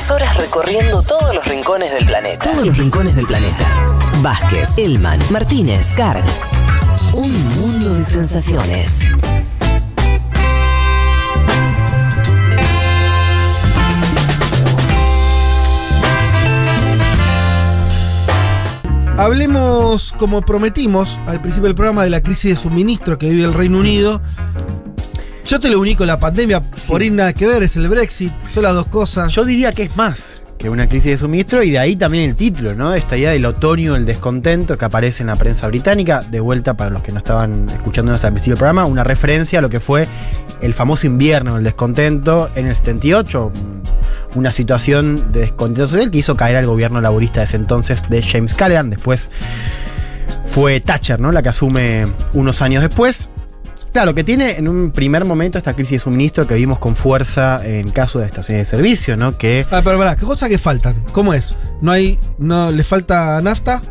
Tres horas recorriendo todos los rincones del planeta. Todos los rincones del planeta. Vázquez, Elman, Martínez, Carg. Un mundo de sensaciones. Hablemos, como prometimos al principio del programa, de la crisis de suministro que vive el Reino Unido. Yo te lo uní con la pandemia, por ir nada que ver, es el Brexit, son las dos cosas. Yo diría que es más que una crisis de suministro y de ahí también el título, ¿no? Esta idea del otoño, el descontento que aparece en la prensa británica, de vuelta para los que no estaban escuchándonos al principio del programa, una referencia a lo que fue el famoso invierno, el descontento en el 78, una situación de descontento social que hizo caer al gobierno laborista de ese entonces de James Callaghan, después fue Thatcher, ¿no? La que asume unos años después. Claro, que tiene en un primer momento esta crisis de suministro que vimos con fuerza en caso de estaciones de servicio, ¿no? Que. Ah, pero pará, ¿qué cosas que faltan? ¿Cómo es? ¿No hay. no le falta nafta?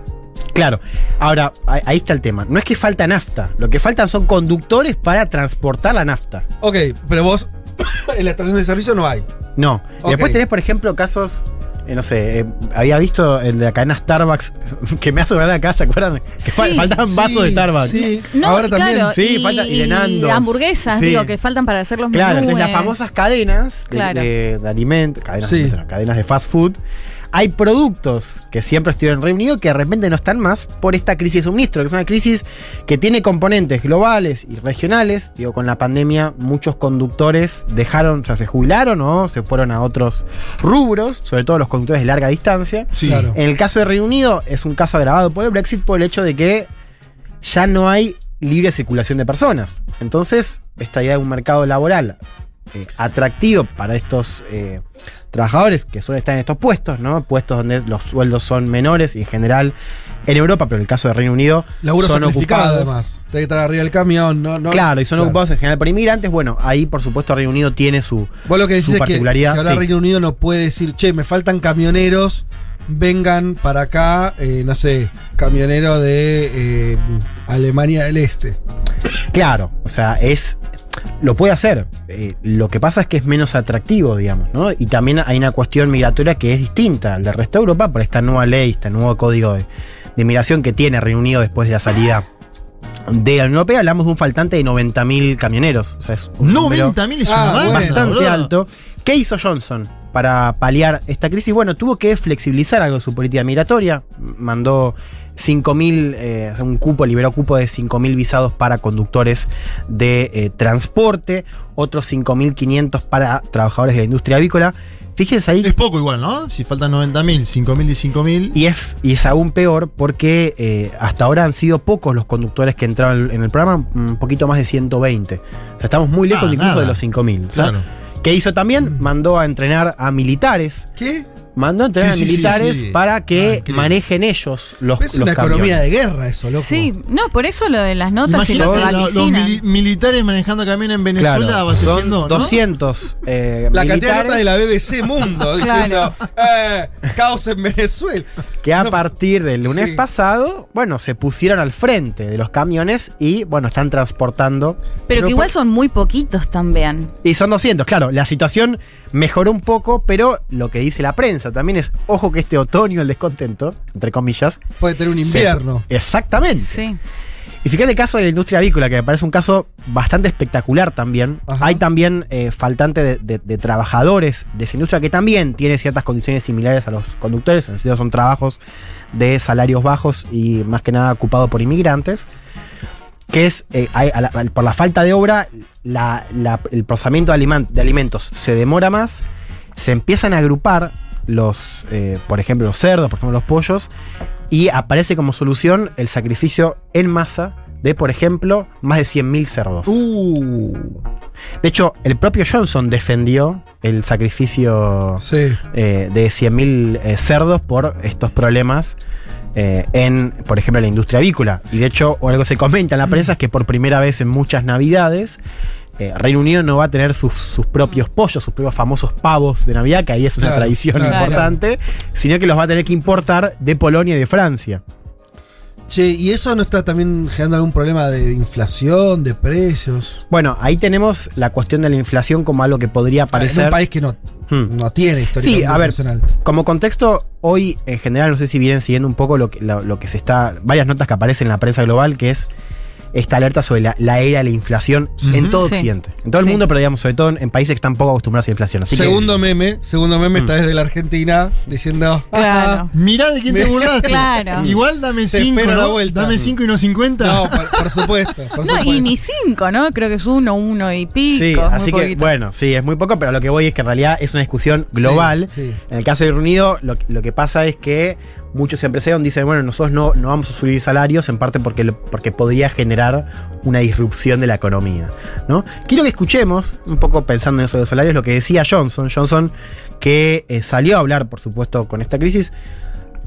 Claro, ahora ahí está el tema. No es que falta nafta, lo que faltan son conductores para transportar la nafta. Ok, pero vos en la estación de servicio no hay. No. Ok. Y después tenés, por ejemplo, casos. Eh, no sé, eh, había visto el de la cadena Starbucks que me hace ver acá, ¿se acuerdan? Que Sí, fa- faltaban vasos de Starbucks. Sí, No, ahora y también. claro, Sí, y, falta- y de Nandos. hamburguesas, Sí. digo, que faltan para hacer los Claro, menús. entonces las famosas cadenas de, Claro. de- de alimentos, cadenas, cadenas de fast food, hay productos que siempre estuvieron en Reino Unido que de repente no están más por esta crisis de suministro, que es una crisis que tiene componentes globales y regionales. Digo, con la pandemia muchos conductores dejaron, o sea, se jubilaron o se fueron a otros rubros, sobre todo los conductores de larga distancia. Sí, claro. En el caso de Reino Unido es un caso agravado por el Brexit por el hecho de que ya no hay libre circulación de personas. Entonces, esta idea de un mercado laboral eh, atractivo para estos eh, trabajadores que suelen estar en estos puestos, ¿no? Puestos donde los sueldos son menores y en general en Europa, pero en el caso de Reino Unido Laburo son ocupados. además. Tenés que estar arriba del camión, no, no. Claro, y son Claro. ocupados en general por inmigrantes. Bueno, ahí por supuesto Reino Unido tiene su, Vos lo que decís su es que, que particularidad. ahora sí. Reino Unido no puede decir, che, me faltan camioneros, vengan para acá, eh, no sé, camionero de eh, Alemania del Este. Claro, o sea, es. Lo puede hacer. Eh, lo que pasa es que es menos atractivo, digamos, ¿no? Y también hay una cuestión migratoria que es distinta al del resto de Europa por esta nueva ley, este nuevo código de, de migración que tiene Reino Unido después de la salida de la Unión Europea. Hablamos de un faltante de 90.000 camioneros. O sea, es un número 90.000 es Ah, bueno, bastante boludo. alto. ¿Qué hizo Johnson para paliar esta crisis? Bueno, tuvo que flexibilizar algo su política migratoria. Mandó 5.000, eh, un cupo, liberó cupo de 5.000 visados para conductores de eh, transporte, otros 5.500 para trabajadores de la industria avícola. Fíjense ahí Es poco igual, ¿no? Si faltan 90.000, 5.000 y 5.000. y es, y es aún peor porque eh, hasta ahora han sido pocos los conductores que entraron en el programa, un poquito más de 120. O sea, estamos muy lejos Ah, incluso nada. de los 5.000. o sea, Claro. ¿Qué hizo también? Mandó a entrenar a militares. ¿Qué? Mandó a entrenar Sí, a sí, sí, militares sí. para que manejen ellos los, Es los una economía camiones. de guerra eso, loco. Sí, no, por eso lo de las notas y Imagínate lo lo- los mili- militares manejando camiones en Venezuela Claro, son ¿no? 200 eh, La cantidad de notas de la BBC Mundo diciendo, eh, caos en Venezuela. que a No, partir del lunes sí. pasado, bueno, se pusieron al frente de los camiones y, bueno, están transportando Pero Pero que igual son muy poquitos también. Y son 200, claro. La situación mejoró un poco, pero lo que dice la prensa también es, ojo que este otoño el descontento, entre comillas. Puede tener un se- invierno. exactamente. Sí. Y fíjate el caso de la industria avícola, que me parece un caso bastante espectacular también. Ajá. Hay también eh, faltante de, de- de trabajadores de esa industria que también tiene ciertas condiciones similares a los conductores, en el sentido son trabajos de salarios bajos y más que nada ocupados por inmigrantes. Que es, eh, a la- por la falta de obra, la- la- el procesamiento de alimentos se demora más, se empiezan a agrupar los, eh, por ejemplo, los cerdos, por ejemplo, los pollos, y aparece como solución el sacrificio en masa de, por ejemplo, más de 100.000 cerdos. Uh, De hecho, el propio Johnson defendió el sacrificio sí. eh, de 100.000 eh, cerdos por estos problemas eh, en, por ejemplo, la industria avícola. Y de hecho, algo se comenta en la prensa es que por primera vez en muchas navidades, eh, Reino Unido no va a tener sus, sus propios pollos, sus propios famosos pavos de Navidad, que ahí es una Claro, tradición claro. importante, sino que los va a tener que importar de Polonia y de Francia. Che, ¿y eso no está también generando algún problema de inflación, de precios? Bueno, ahí tenemos la cuestión de la inflación como algo que podría En parecer. un país que no, Hmm. no tiene historia Sí, a ver, como contexto, hoy en general, no sé si vienen siguiendo un poco lo que, lo, lo que se está. varias notas que aparecen en la prensa global, que es esta alerta sobre la, la era de la inflación en todo Sí. Occidente. En todo el Sí. mundo, pero digamos, sobre todo en, en países que están poco acostumbrados a la inflación. Así que- segundo meme, segundo meme Mm. está desde la Argentina diciendo. Claro. Mirá de quién te burlaste. Claro. Igual dame Se 5, espera la ¿no? vuelta. Dame 5 y no 50. No, por, por supuesto. por No, y ni cinco, ¿no? Creo que es uno, uno y pico. Sí, así que, poquito. bueno, sí, es muy poco, pero a lo que voy es que en realidad es una discusión global. Sí, sí. En el caso de Reino Unido, lo, lo que pasa es que muchos empresarios dicen, bueno, nosotros no, no vamos a subir salarios, en parte porque, lo- porque podría generar una disrupción de la economía. ¿no? Quiero que escuchemos, un poco pensando en eso de los salarios, lo que decía Johnson. Johnson, que eh, salió a hablar, por supuesto, con esta crisis.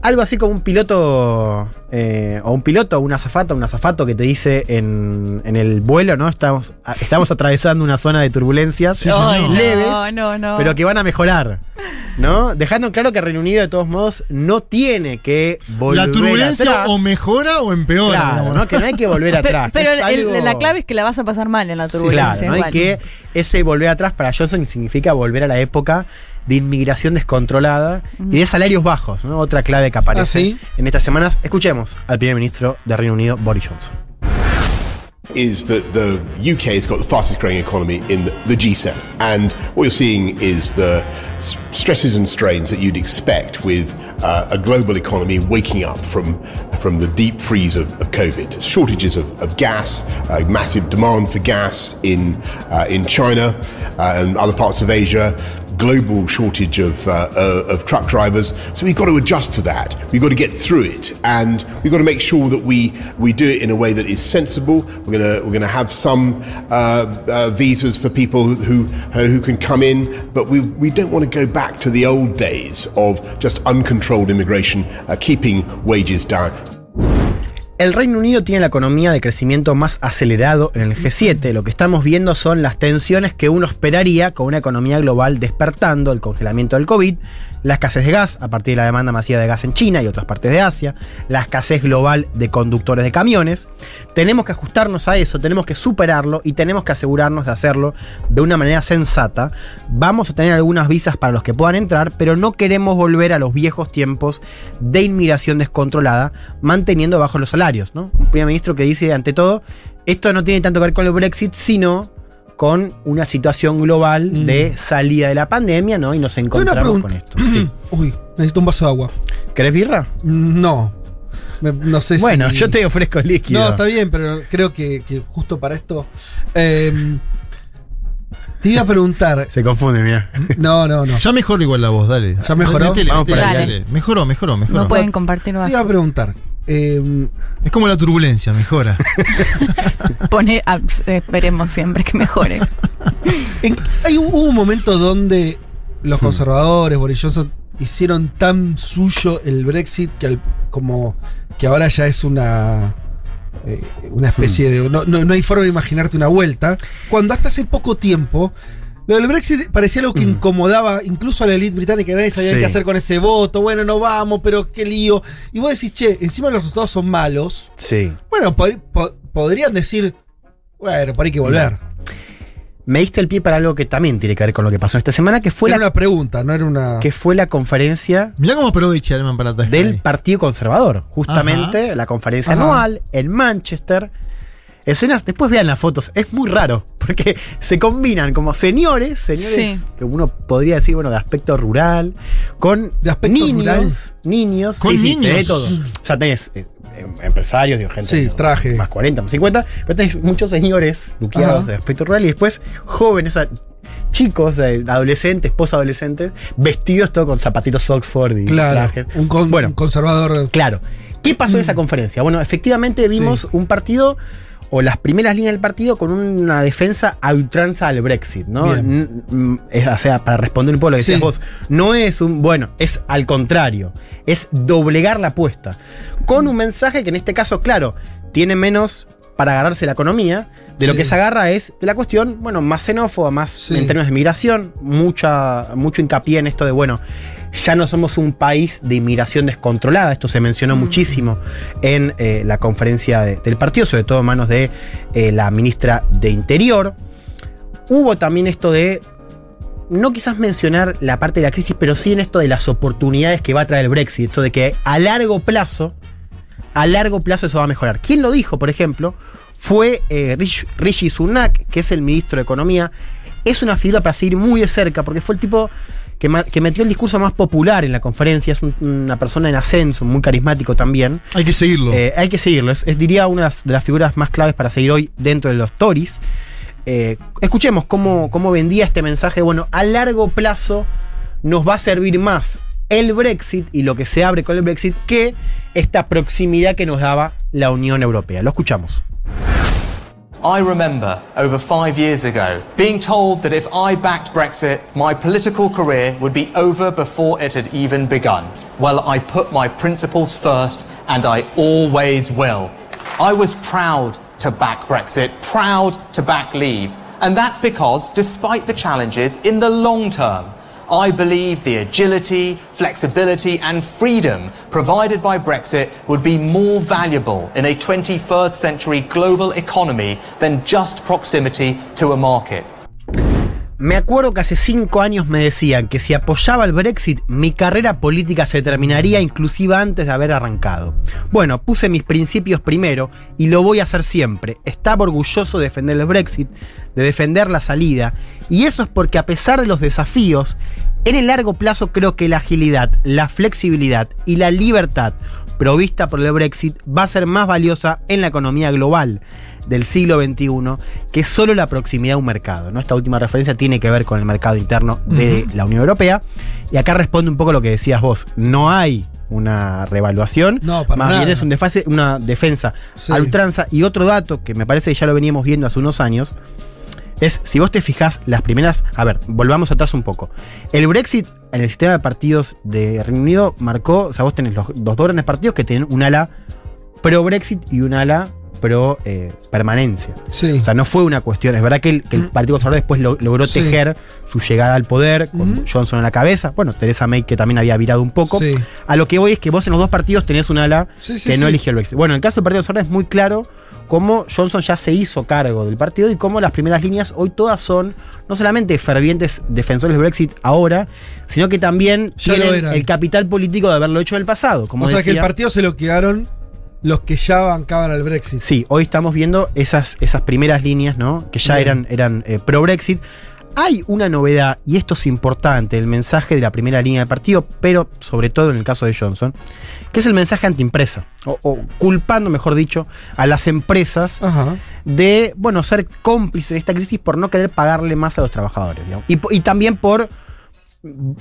Algo así como un piloto, eh, o un piloto, una azafata, un azafato que te dice en, en el vuelo, ¿no? Estamos, a- estamos atravesando una zona de turbulencias Sí, no, leves, no, no. pero que van a mejorar. ¿No? Dejando en claro que Reino Unido, de todos modos, no tiene que volver La turbulencia atrás. o mejora o empeora. Claro. ¿no? Que no hay que volver atrás. pero es el- algo- la clave es que la vas a pasar mal en la Sí, turbulencia. claro, ¿no? Que ese volver atrás para Johnson significa volver a la época de inmigración descontrolada y de salarios bajos, ¿no? Otra clave que aparece Ah, ¿sí? en estas semanas. Escuchemos al primer ministro de Reino Unido, Boris Johnson. is that the UK has got the fastest growing economy in the, the G7. And what you're seeing is the stresses and strains that you'd expect with uh, a global economy waking up from, from the deep freeze of, of COVID. Shortages of, of gas, uh, massive demand for gas in, uh, in China uh, and other parts of Asia. Global shortage of, uh, uh, of truck drivers, so we've got to adjust to that. We've got to get through it, and we've got to make sure that we, we do it in a way that is sensible. We're gonna we're gonna have some uh, uh, visas for people who who can come in, but we we don't want to go back to the old days of just uncontrolled immigration, uh, keeping wages down. El Reino Unido tiene la economía de crecimiento más acelerado en el G7. Lo que estamos viendo son las tensiones que uno esperaría con una economía global despertando, el congelamiento del COVID, la escasez de gas a partir de la demanda masiva de gas en China y otras partes de Asia, la escasez global de conductores de camiones. Tenemos que ajustarnos a eso, tenemos que superarlo y tenemos que asegurarnos de hacerlo de una manera sensata. Vamos a tener algunas visas para los que puedan entrar, pero no queremos volver a los viejos tiempos de inmigración descontrolada, manteniendo bajos los salarios. Un primer ministro que dice, ante todo, esto no tiene tanto que ver con el Brexit, sino con una situación global Mm. de salida de la pandemia, ¿no? Y nos encontramos pregunta. con esto. Sí. Uy, necesito un vaso de agua. ¿Querés birra? No. Me- no sé Bueno, si. yo te ofrezco líquido. No, está bien, pero creo que, que justo para esto. eh, te iba a preguntar. Se confunde, mira. No, no, no. Ya mejoró igual la voz, dale. ¿Ya mejoró? Metele, Vamos metele, para dale. Mejoró, mejoró, mejoró. No pueden compartir Te iba a preguntar. Eh, Es como la turbulencia, mejora. Pone, ah, esperemos siempre que mejore. en- hay un, hubo un momento donde los Hmm. conservadores, Boris Johnson, hicieron tan suyo el Brexit que, al- como, que ahora ya es una. eh, una especie Hmm. de. No, no- no hay forma de imaginarte una vuelta. Cuando hasta hace poco tiempo. Lo del Brexit parecía algo que incomodaba incluso a la élite británica, nadie sabía. Sí. qué hacer con ese voto, bueno, no vamos, pero qué lío. Y vos decís, che, encima los resultados son malos. Sí. Bueno, pod- po- podrían decir, bueno, por ahí hay que volver. Me diste el pie para algo que también tiene que ver con lo que pasó esta semana, que fue, Era la, una pregunta, no era una. que fue la conferencia Mirá cómo aprovecha del Partido Conservador. Justamente la conferencia Ajá. anual en Manchester. Escenas, después vean las fotos, es muy raro, porque se combinan como señores, señores Sí. que uno podría decir, bueno, de aspecto rural, con ¿De aspecto niños, rural? niños, Con sí, sí, niños. tenés todo. O sea, tenés eh, em- empresarios, digo, gente Sí, traje. más 40, más 50, pero tenés muchos señores luqueados Ajá. de aspecto rural y después jóvenes, chicos, eh, adolescentes, posadolescentes, vestidos todo con zapatitos Oxford y Claro, trajes. un, con- bueno, un conservador. Claro. ¿Qué pasó en esa conferencia? Bueno, efectivamente vimos Sí. un partido o las primeras líneas del partido con una defensa a ultranza al Brexit, ¿no? Mm, es- o sea, para responder un poco lo que decías vos, no es un, bueno, es al contrario, es doblegar la apuesta. Con un mensaje que en este caso, claro, tiene menos para agarrarse la economía, De lo Sí. que se agarra es de la cuestión, bueno, más xenófoba, más Sí. en términos de migración, mucha, mucho hincapié en esto de, bueno, ya no somos un país de inmigración descontrolada, esto se mencionó muchísimo en eh, la conferencia de- del partido, sobre todo en manos de eh, la ministra de Interior. Hubo también esto de, no quizás mencionar la parte de la crisis, pero sí en esto de las oportunidades que va a traer el Brexit, esto de que a largo plazo, a largo plazo eso va a mejorar. ¿Quién lo dijo, por ejemplo? Fue eh, Rishi, Rishi Sunak, que es el ministro de Economía. Es una figura para seguir muy de cerca, porque fue el tipo que, metió el discurso más popular en la conferencia. Es un- una persona en ascenso, muy carismático también. Hay que seguirlo. Eh, hay que seguirlo. Es, es, diría una de las, de las figuras más claves para seguir hoy dentro de los Tories. Eh, escuchemos cómo, cómo vendía este mensaje. Bueno, a largo plazo nos va a servir más el Brexit y lo que se abre con el Brexit que esta proximidad que nos daba la Unión Europea. Lo escuchamos. I remember over five years ago being told that if I backed Brexit, my political career would be over before it had even begun. Well, I put my principles first, and I always will. I was proud to back Brexit, proud to back leave. And that's because, despite the challenges in the long term, I believe the agility, flexibility, and freedom provided by Brexit would be more valuable in a 21st century global economy than just proximity to a market. Me acuerdo que hace cinco años me decían que si apoyaba el Brexit, mi carrera política se terminaría inclusive antes de haber arrancado. Bueno, puse mis principios primero y lo voy a hacer siempre. Estaba orgulloso de defender el Brexit, de defender la salida, y eso es porque a pesar de los desafíos, en el largo plazo creo que la agilidad, la flexibilidad y la libertad provista por el Brexit va a ser más valiosa en la economía global del siglo XXI que solo la proximidad a un mercado. ¿no? Esta última referencia tiene que ver con el mercado interno de la Unión Europea. Y acá responde un poco lo que decías vos. No hay una revaluación. No, para más nada. bien es un defase- una defensa Sí. a ultranza. Y otro dato que me parece que ya lo veníamos viendo hace unos años. Es, si vos te fijás, las primeras. A ver, volvamos atrás un poco. El Brexit en el sistema de partidos de Reino Unido marcó. O sea, vos tenés los, los dos grandes partidos que tienen un ala pro-Brexit y un ala pro-permanencia. Sí. O sea, no fue una cuestión. Es verdad que el, que el Partido Conservador después lo- logró Sí. tejer su llegada al poder con Ujú. Johnson en la cabeza. Bueno, Teresa May que también había virado un poco. Sí. A lo que voy es que vos en los dos partidos tenés un ala que no eligió el Brexit. Bueno, en el caso del Partido Conservador es muy claro cómo Johnson ya se hizo cargo del partido y cómo las primeras líneas hoy todas son no solamente fervientes defensores del Brexit ahora, sino que también Ya tienen el capital político de haberlo hecho en el pasado. Como o sea que el partido se lo quedaron los que ya bancaban al Brexit. Sí, hoy estamos viendo esas, esas primeras líneas, ¿no? Que ya Bien. eran, eran eh, pro-Brexit. Hay una novedad, y esto es importante, el mensaje de la primera línea del partido, pero sobre todo en el caso de Johnson, que es el mensaje antiempresa, o, o culpando, mejor dicho, a las empresas Ajá. de, bueno, ser cómplices en esta crisis por no querer pagarle más a los trabajadores. digamos. Y también por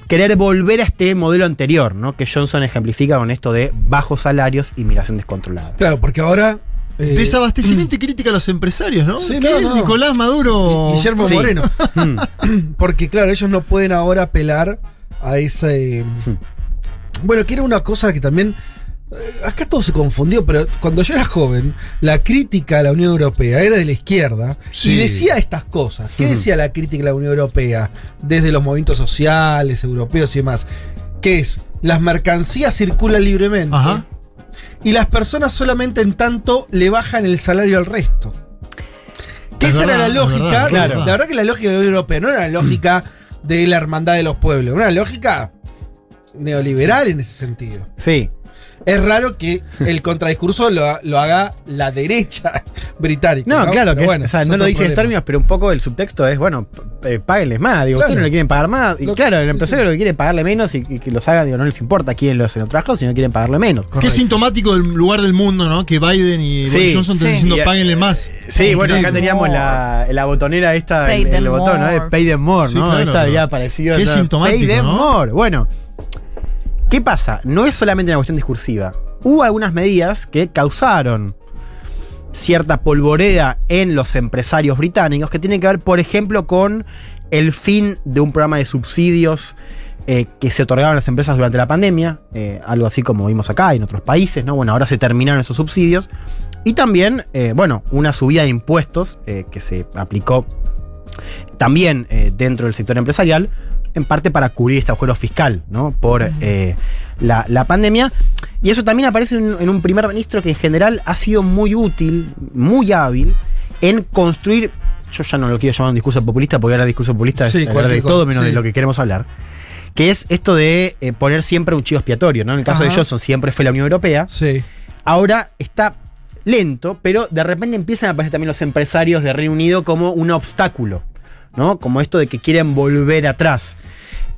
querer volver a este modelo anterior, ¿no? Que Johnson ejemplifica con esto de bajos salarios y migración descontrolada. Claro, porque ahora. eh, Desabastecimiento y crítica a los empresarios, ¿no? Sí, ¿Qué? no, no. Nicolás Maduro. Guillermo Sí. Moreno. Mm. Porque, claro, ellos no pueden ahora apelar a ese. Bueno, que era una cosa que también. Eh, Acá todo se confundió, pero cuando yo era joven, la crítica a la Unión Europea era de la izquierda Sí. y decía estas cosas. ¿Qué decía la crítica a la Unión Europea? Desde los movimientos sociales, europeos y demás. Que es, las mercancías circulan libremente Ajá. y las personas solamente en tanto le bajan el salario al resto. Que Es esa verdad, era la lógica. verdad, es la, verdad. verdad que la lógica de la Unión Europea no era la lógica de la hermandad de los pueblos, era una lógica neoliberal en ese sentido. Sí. Es raro que el contradiscurso lo, lo haga la derecha británica. No, claro, Pero que es- bueno, o sea, es no lo dice en términos, pero un poco el subtexto es, bueno, eh, páguenles más. Digo, Claro. ustedes no le quieren pagar más. Y Lo- claro, el sí, empresario lo que quiere es pagarle menos y, y que los haga, digo, no les importa quién los en trabajo, sino quieren pagarle menos. Qué sintomático del lugar del mundo, ¿no? Que Biden y Sí, Boris Johnson están sí. diciendo Y, eh, páguenle más. Sí, bueno, acá teníamos la, la botonera esta, Pay el, el botón, ¿no? De. Pay them more, Sí, ¿no? claro, esta pero- diría parecido. qué ¿no? sintomático, Pay them ¿no? more. Bueno, ¿qué pasa? No es solamente una cuestión discursiva. Hubo algunas medidas que causaron cierta polvoreda en los empresarios británicos que tienen que ver, por ejemplo, con el fin de un programa de subsidios eh, que se otorgaron a las empresas durante la pandemia, eh, algo así como vimos acá en otros países, ¿no? Bueno, ahora se terminaron esos subsidios. Y también, eh, bueno, una subida de impuestos que se aplicó también dentro del sector empresarial, en parte para cubrir este agujero fiscal, ¿no? Por eh, la, la pandemia. Y eso también aparece en, en un primer ministro que en general ha sido muy útil, muy hábil, en construir. Yo ya no lo quiero llamar un discurso populista, porque ahora discurso populista Sí, es hablar de todo menos sí. de lo que queremos hablar. Que es esto de eh, poner siempre un chivo expiatorio, ¿no? En el caso de. Johnson siempre fue la Unión Europea. Sí. Ahora está lento, pero de repente empiezan a aparecer también los empresarios de Reino Unido como un obstáculo, ¿no? Como esto de que quieren volver atrás.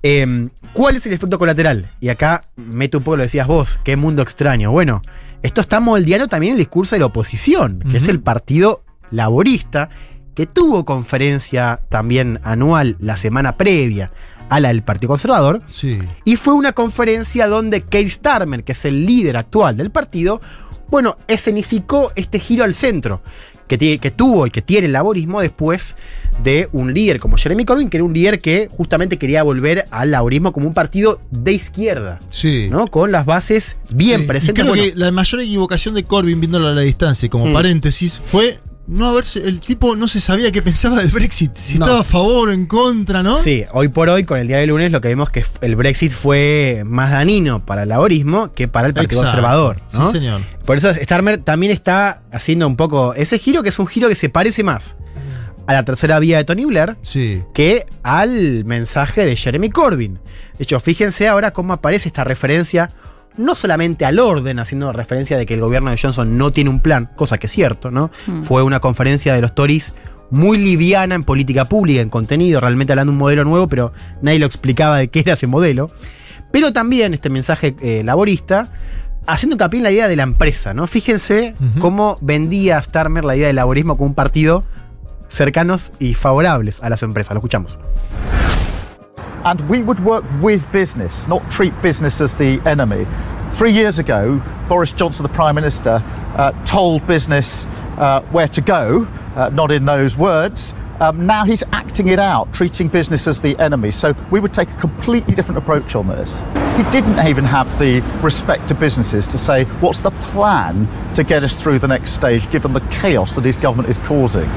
Eh, ¿Cuál es el efecto colateral? Y acá meto un poco lo decías vos, qué mundo extraño. Bueno, esto está moldeando también el discurso de la oposición, que es el Partido Laborista, que tuvo conferencia también anual la semana previa a la del Partido Conservador, Sí. y fue una conferencia donde Keir Starmer, que es el líder actual del partido, bueno, escenificó este giro al centro que, tiene- que tuvo y que tiene el laborismo después de un líder como Jeremy Corbyn, que era un líder que justamente quería volver al laborismo como un partido de izquierda, Sí. ¿no? Con las bases bien Sí. Y presentes. creo Bueno, que la mayor equivocación de Corbyn viéndolo a la distancia, como Mm. paréntesis, fue no haberse. El tipo no se sabía qué pensaba del Brexit. Si No. estaba a favor o en contra, ¿no? Sí, hoy por hoy, con el día de lunes, lo que vemos que el Brexit fue más dañino para el laborismo que para el Partido Exacto. Conservador. ¿no? Sí, señor. Por eso Starmer también está haciendo un poco ese giro, que es un giro que se parece más a la tercera vía de Tony Blair Sí. que al mensaje de Jeremy Corbyn. De hecho, fíjense ahora cómo aparece esta referencia, no solamente al orden, haciendo referencia de que el gobierno de Johnson no tiene un plan, cosa que es cierto, ¿no? Mm. Fue una conferencia de los Tories muy liviana en política pública, en contenido, realmente hablando de un modelo nuevo, pero nadie lo explicaba de qué era ese modelo. Pero también este mensaje eh, laborista, haciendo hincapié en la idea de la empresa, ¿no? Fíjense cómo vendía Starmer la idea del laborismo como un partido cercanos y favorables a las empresas. Lo escuchamos. And we would work with business, not treat business as the enemy. Three years ago, Boris Johnson, the Prime Minister, uh, told business uh, where to go, uh, not in those words. Um, now he's acting it out, treating business as the enemy. So we would take a completely different approach on this. He didn't even have the respect to businesses to say, what's the plan to get us through the next stage, given the chaos that his government is causing?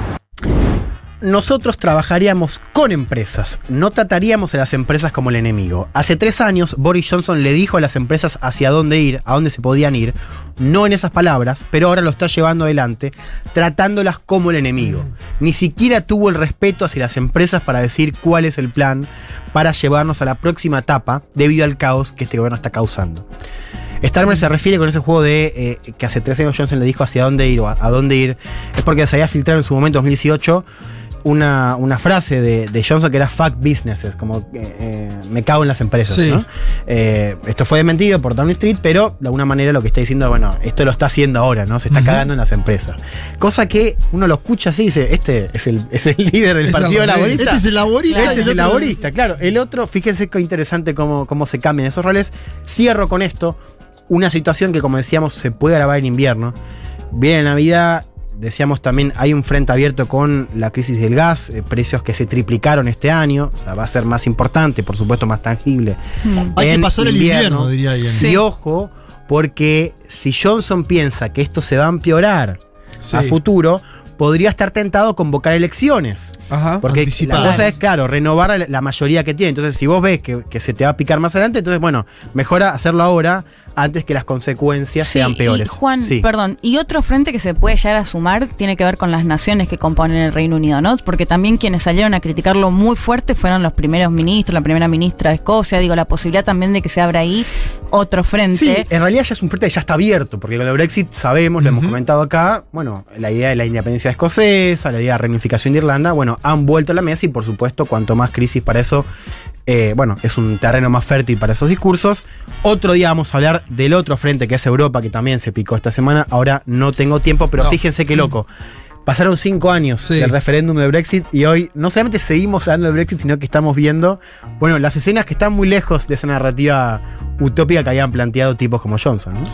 Nosotros trabajaríamos con empresas, no trataríamos a las empresas como el enemigo. Hace tres años, Boris Johnson le dijo a las empresas hacia dónde ir, a dónde se podían ir, no en esas palabras, pero ahora lo está llevando adelante, tratándolas como el enemigo. Ni siquiera tuvo el respeto hacia las empresas para decir cuál es el plan para llevarnos a la próxima etapa debido al caos que este gobierno está causando. Starmer se refiere con ese juego de eh, que hace tres años Johnson le dijo hacia dónde ir o a, a dónde ir. Es porque se había filtrado en su momento, en 2018, una, una frase de, de Johnson que era fuck businesses, como que, eh, me cago en las empresas. Sí. ¿no? Eh, esto fue desmentido por Downing Street, pero de alguna manera lo que está diciendo, bueno, esto lo está haciendo ahora, ¿no? Se está cagando en las empresas. Cosa que uno lo escucha así y dice, este es el, es el líder del Es Partido. Laborista. Este es el laborista. Este es el laborista, claro. El otro, fíjense qué interesante cómo, cómo se cambian esos roles. Cierro con esto. Una situación que, como decíamos, se puede grabar en invierno. Viene Navidad. Decíamos también, hay un frente abierto con la crisis del gas, eh, precios que se triplicaron este año. O sea, va a ser más importante, por supuesto, más tangible. Mm. Hay que pasar el invierno, diría alguien. Y ojo, porque si Johnson piensa que esto se va a empeorar Sí. a futuro, podría estar tentado a convocar elecciones. Ajá. Porque Anticipadas. la cosa es, claro, renovar la- mayoría que tiene. Entonces, si vos ves que, que se te va a picar más adelante, entonces, bueno, mejora hacerlo ahora antes que las consecuencias Sí, sean peores. Y Juan, Sí. perdón, y otro frente que se puede llegar a sumar tiene que ver con las naciones que componen el Reino Unido, ¿no? Porque también quienes salieron a criticarlo muy fuerte fueron los primeros ministros, la primera ministra de Escocia, digo, la posibilidad también de que se abra ahí otro frente. Sí, en realidad ya es un frente que ya está abierto, porque con el Brexit sabemos, lo hemos comentado acá, bueno, la idea de la independencia escocesa, la idea de reunificación de Irlanda, bueno, han vuelto a la mesa y por supuesto, cuanto más crisis para eso, eh, bueno, es un terreno más fértil para esos discursos. Otro día vamos a hablar del otro frente que es Europa, que también se picó esta semana. Ahora no tengo tiempo, pero No. fíjense qué loco. Pasaron cinco años Sí. del referéndum de Brexit y hoy no solamente seguimos hablando de Brexit, sino que estamos viendo, bueno, las escenas que están muy lejos de esa narrativa utópica que habían planteado tipos como Johnson. ¿no?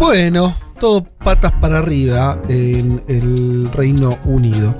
Bueno, todo patas para arriba en el Reino Unido.